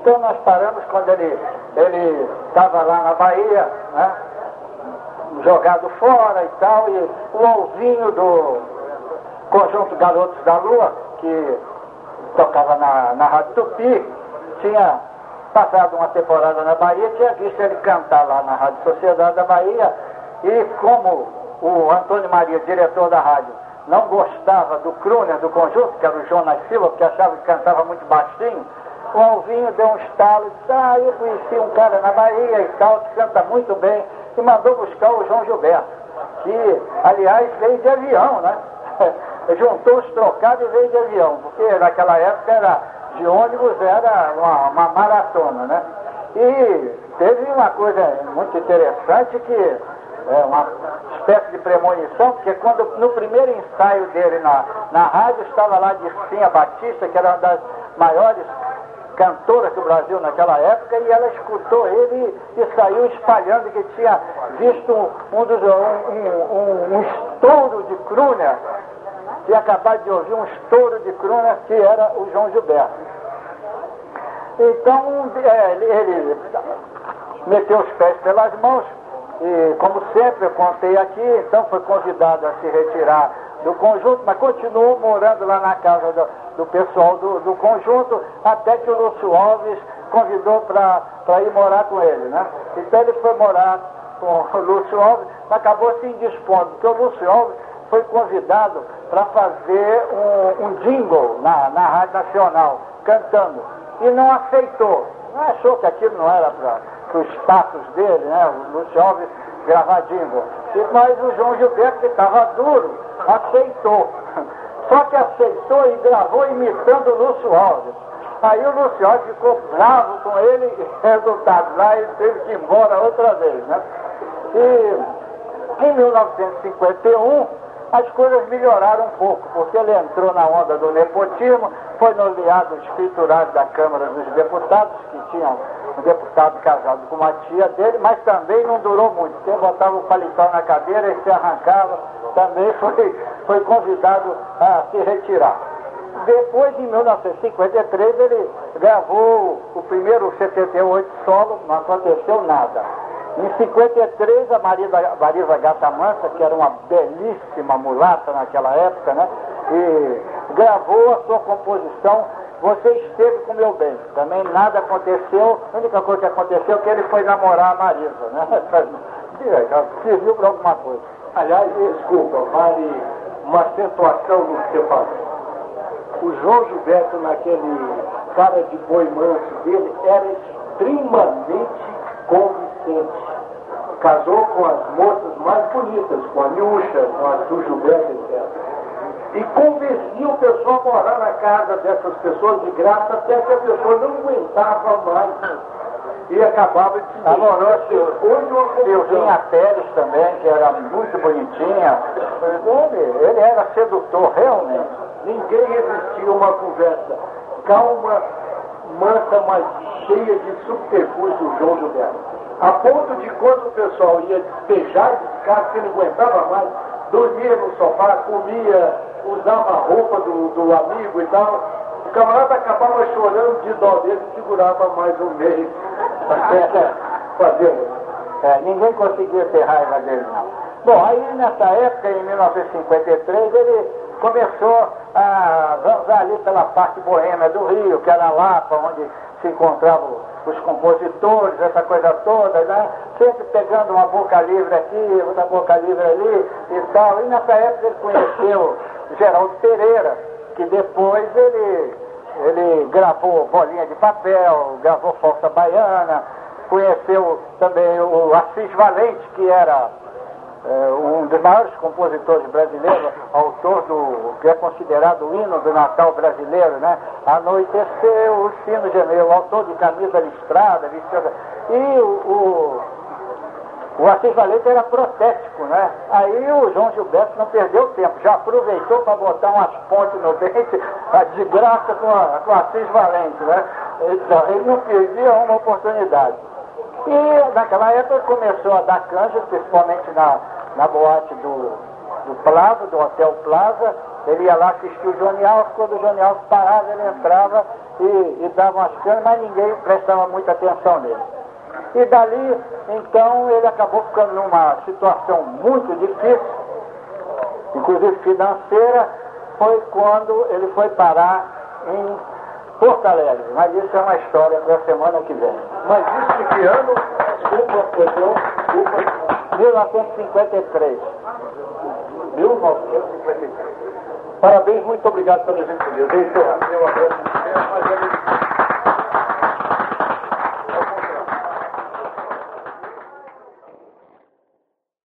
Então nós paramos quando ele estava lá na Bahia, né? jogado fora e tal, e o Alvinho do Conjunto Garotos da Lua, que tocava na, na Rádio Tupi, tinha passado uma temporada na Bahia, tinha visto ele cantar lá na Rádio Sociedade da Bahia, e como o Antônio Maria, diretor da rádio, não gostava do crooner do conjunto, que era o Jonas Silva, porque achava que cantava muito baixinho, o Alvinho deu um estalo e disse, ah, eu conheci um cara na Bahia e tal, que canta muito bem, e mandou buscar o João Gilberto, que, aliás, veio de avião, né? Juntou os trocados e veio de avião, porque naquela época era de ônibus, era uma, uma maratona, né? E teve uma coisa muito interessante que é uma espécie de premonição, porque quando no primeiro ensaio dele na, na rádio estava lá de Cinha Batista, que era uma das maiores cantora do Brasil naquela época, e ela escutou ele e, saiu espalhando que tinha visto um, dos, um, um, um estouro de crooner, tinha acabado de ouvir um estouro de crooner que era o João Gilberto. Então é, ele meteu os pés pelas mãos, e como sempre eu contei aqui, então foi convidado a se retirar do conjunto, mas continuou morando lá na casa do, do pessoal do, do, conjunto, até que o Lúcio Alves convidou para ir morar com ele, né? Então ele foi morar com o Lúcio Alves, mas acabou se indispondo, porque o Lúcio Alves foi convidado para fazer um, um jingle na, na Rádio Nacional, cantando, e não aceitou. Não achou que aquilo não era para o status dele, né? O Lúcio Alves gravar jingle. Mas o João Gilberto, que estava duro, aceitou. Só que aceitou e gravou imitando o Lúcio Alves. Aí o Lúcio Alves ficou bravo com ele e resultado lá ele teve que ir embora outra vez, né? E em 1951 as coisas melhoraram um pouco, porque ele entrou na onda do nepotismo, foi nomeado escriturário da Câmara dos Deputados, que tinha um deputado casado com uma tia dele, mas também não durou muito, porque botava o paletó na cadeira e se arrancava, também foi, foi convidado a se retirar. Depois, em 1953, ele gravou o primeiro 78 solo, não aconteceu nada. Em 53, a Marisa, Marisa Gata Mansa, que era uma belíssima mulata naquela época, né? E gravou a sua composição Você Esteve com Meu Bem. Também nada aconteceu, a única coisa que aconteceu é que ele foi namorar a Marisa, né? Serviu para alguma coisa. Aliás, desculpa, vale uma acentuação no que você falou. O João Gilberto, naquele cara de boi manso dele, era extremamente convincente. Casou com as moças mais bonitas, com a Nilcha, com a do Gilberto, etc. E convencia o a morar na casa dessas pessoas de graça até que a pessoa não aguentava mais e acabava de Namorou-se Silvinha Pérez também, que era muito bonitinha. Ele, ele era sedutor, realmente. Ninguém resistia a uma conversa calma, mansa, mas cheia de subterfúgio do João Gilberto. A ponto de quando o pessoal ia despejar de casa, que não aguentava mais, dormia no sofá, comia, usava a roupa do, do amigo e tal, o camarada acabava chorando de dó dele, segurava mais um mês até fazer. É, ninguém conseguia ter raiva dele, não. Bom, aí nessa época, em 1953, ele começou a dançar ali pela parte boêmia do Rio, que era lá onde se encontravam os compositores, essa coisa toda, né? Sempre pegando uma boca livre aqui, outra boca livre ali e tal. E nessa época ele conheceu Geraldo Pereira, que depois ele, ele gravou Bolinha de Papel, gravou Força Baiana, conheceu também o Assis Valente, que era é, um dos maiores compositores brasileiros, autor do que é considerado o hino do Natal brasileiro, né? Anoiteceu, o sino gemeu, autor de Camisa Listrada, e o, o o Assis Valente era protético, né? Aí o João Gilberto não perdeu tempo, já aproveitou para botar umas pontes no dente, de graça com, a, o Assis Valente, né? Então, ele não perdia uma oportunidade. E naquela época começou a dar canja, principalmente na, na boate do, do Plaza, do Hotel Plaza, Ele ia lá assistir o Johnny Alves, quando o Johnny Alves parava, ele entrava e, e dava umas canas, mas ninguém prestava muita atenção nele. E dali, então, ele acabou ficando numa situação muito difícil, inclusive financeira, foi quando ele foi parar em Porto Alegre. Mas isso é uma história para a semana que vem. Mas isso de que ano? Desculpa, perdão, desculpa. 1953. 1953. Parabéns, muito obrigado pela gentileza. Encerrar. Eu agradeço.